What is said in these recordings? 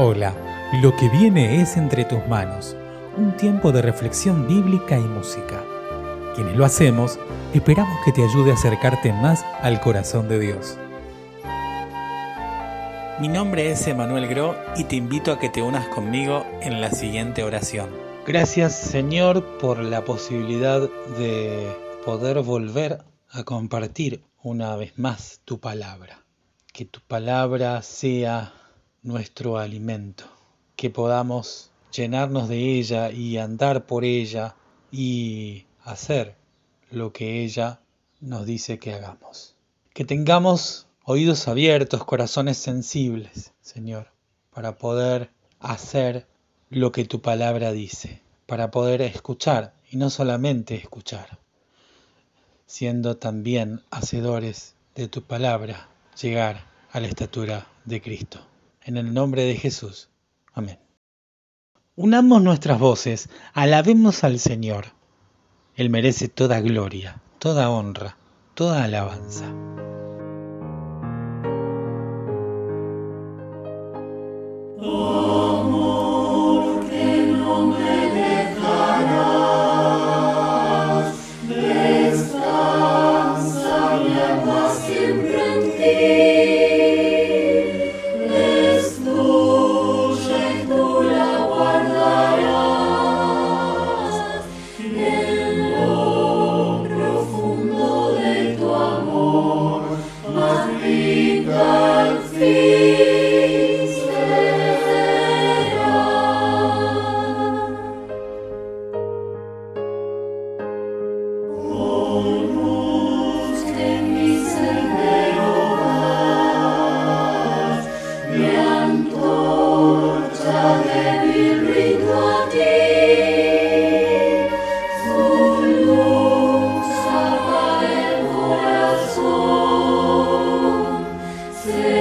Hola, lo que viene es entre tus manos, un tiempo de reflexión bíblica y música. Quienes lo hacemos, esperamos que te ayude a acercarte más al corazón de Dios. Mi nombre es Emanuel Gro y te invito a que te unas conmigo en la siguiente oración. Gracias Señor por la posibilidad de poder volver a compartir una vez más tu palabra. Que tu palabra sea nuestro alimento, que podamos llenarnos de ella y andar por ella y hacer lo que ella nos dice que hagamos. Que tengamos oídos abiertos, corazones sensibles, Señor, para poder hacer lo que tu palabra dice, para poder escuchar y no solamente escuchar, siendo también hacedores de tu palabra, llegar a la estatura de Cristo. En el nombre de Jesús. Amén. Unamos nuestras voces, alabemos al Señor. Él merece toda gloria, toda honra, toda alabanza. せ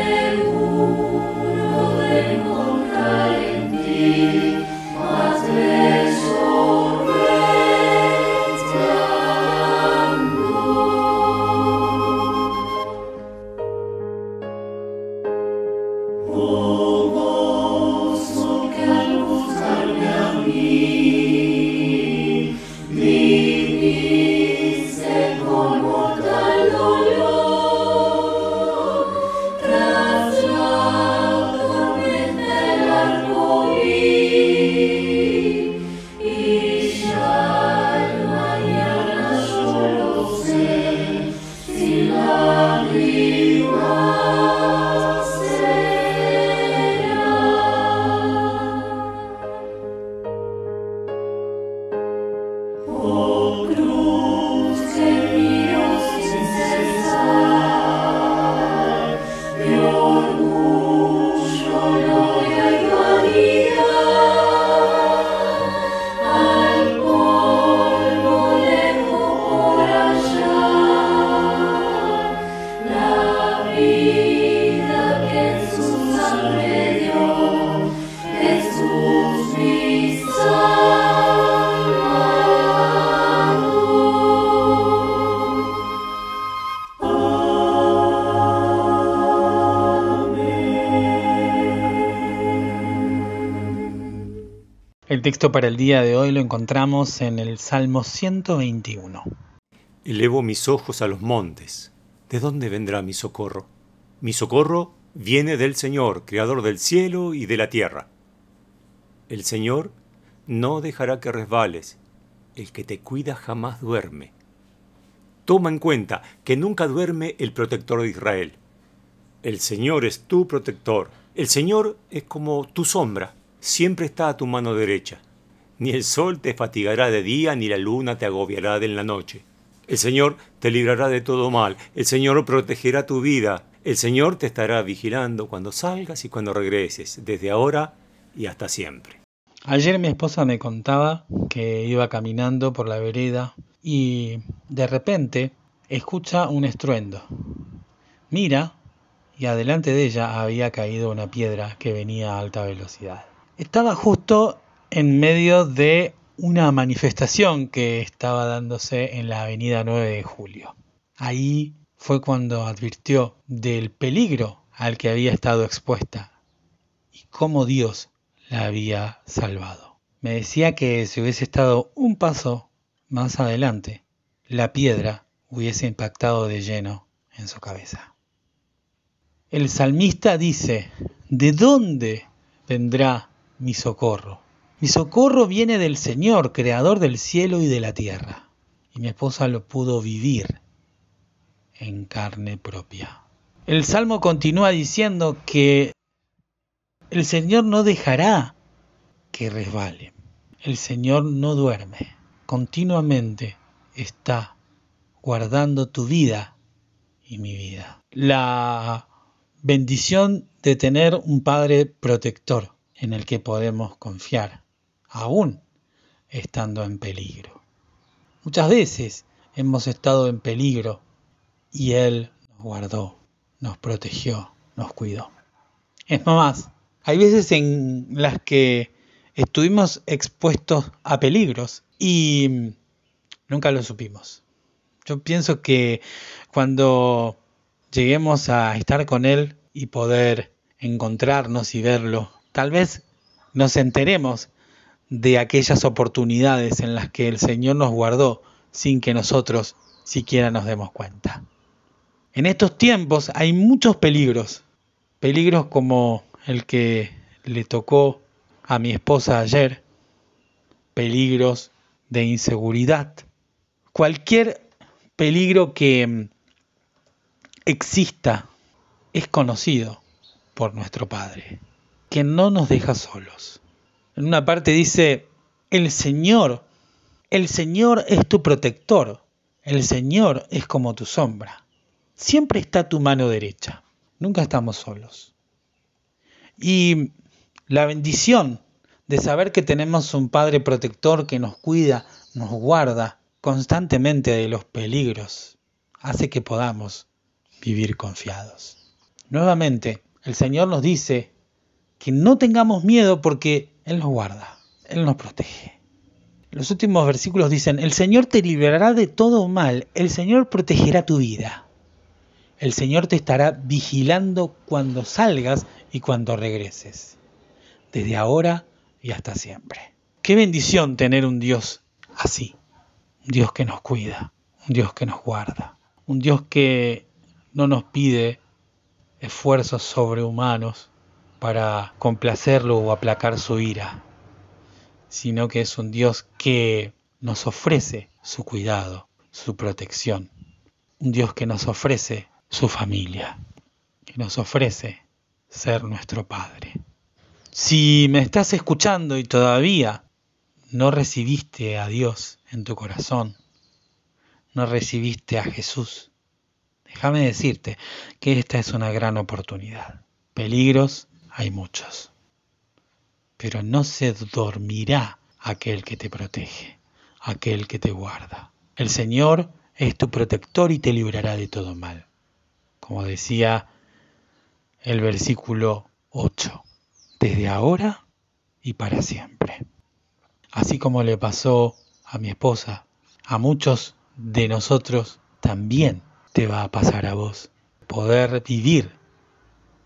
El texto para el día de hoy lo encontramos en el Salmo 121. Elevo mis ojos a los montes. ¿De dónde vendrá mi socorro? Mi socorro viene del Señor, creador del cielo y de la tierra. El Señor no dejará que resbales. El que te cuida jamás duerme. Toma en cuenta que nunca duerme el protector de Israel. El Señor es tu protector. El Señor es como tu sombra siempre está a tu mano derecha. Ni el sol te fatigará de día, ni la luna te agobiará de la noche. El Señor te librará de todo mal, el Señor protegerá tu vida, el Señor te estará vigilando cuando salgas y cuando regreses, desde ahora y hasta siempre. Ayer mi esposa me contaba que iba caminando por la vereda y de repente escucha un estruendo. Mira y adelante de ella había caído una piedra que venía a alta velocidad. Estaba justo en medio de una manifestación que estaba dándose en la avenida 9 de Julio. Ahí fue cuando advirtió del peligro al que había estado expuesta y cómo Dios la había salvado. Me decía que si hubiese estado un paso más adelante, la piedra hubiese impactado de lleno en su cabeza. El salmista dice, ¿de dónde vendrá mi socorro? Mi socorro viene del Señor, creador del cielo y de la tierra. Y mi esposa lo pudo vivir en carne propia. El salmo continúa diciendo que el Señor no dejará que resbale. El Señor no duerme. Continuamente está guardando tu vida y mi vida. La bendición de tener un Padre protector en el que podemos confiar, aún estando en peligro. Muchas veces hemos estado en peligro y Él nos guardó, nos protegió, nos cuidó. Es más, hay veces en las que estuvimos expuestos a peligros y nunca lo supimos. Yo pienso que cuando lleguemos a estar con Él y poder encontrarnos y verlo, tal vez nos enteremos de aquellas oportunidades en las que el Señor nos guardó sin que nosotros siquiera nos demos cuenta. En estos tiempos hay muchos peligros, peligros como el que le tocó a mi esposa ayer, peligros de inseguridad, cualquier peligro que mm, exista es conocido por nuestro Padre, que no nos deja solos. En una parte dice, el Señor, el Señor es tu protector, el Señor es como tu sombra. Siempre está tu mano derecha, nunca estamos solos. Y la bendición de saber que tenemos un Padre protector que nos cuida, nos guarda constantemente de los peligros, hace que podamos vivir confiados. Nuevamente, el Señor nos dice que no tengamos miedo porque Él nos guarda, Él nos protege. Los últimos versículos dicen, el Señor te librará de todo mal, el Señor protegerá tu vida. El Señor te estará vigilando cuando salgas y cuando regreses, desde ahora y hasta siempre. Qué bendición tener un Dios así, un Dios que nos cuida, un Dios que nos guarda, un Dios que no nos pide esfuerzos sobrehumanos para complacerlo o aplacar su ira, sino que es un Dios que nos ofrece su cuidado, su protección, un Dios que nos ofrece su familia, que nos ofrece ser nuestro Padre. Si me estás escuchando y todavía no recibiste a Dios en tu corazón, no recibiste a Jesús, déjame decirte que esta es una gran oportunidad. Peligros hay muchos, pero no se dormirá aquel que te protege, aquel que te guarda. El Señor es tu protector y te librará de todo mal como decía el versículo 8, desde ahora y para siempre. Así como le pasó a mi esposa, a muchos de nosotros también te va a pasar a vos. Poder vivir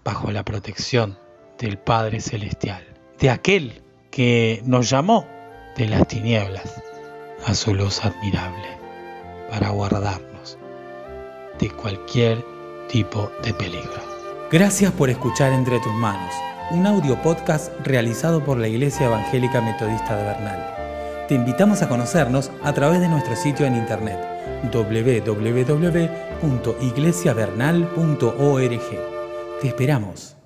bajo la protección del Padre Celestial, de aquel que nos llamó de las tinieblas a su luz admirable, para guardarnos de cualquier tipo de peligro. Gracias por escuchar Entre tus manos, un audio podcast realizado por la Iglesia Evangélica Metodista de Bernal. Te invitamos a conocernos a través de nuestro sitio en internet www.iglesiavernal.org. Te esperamos.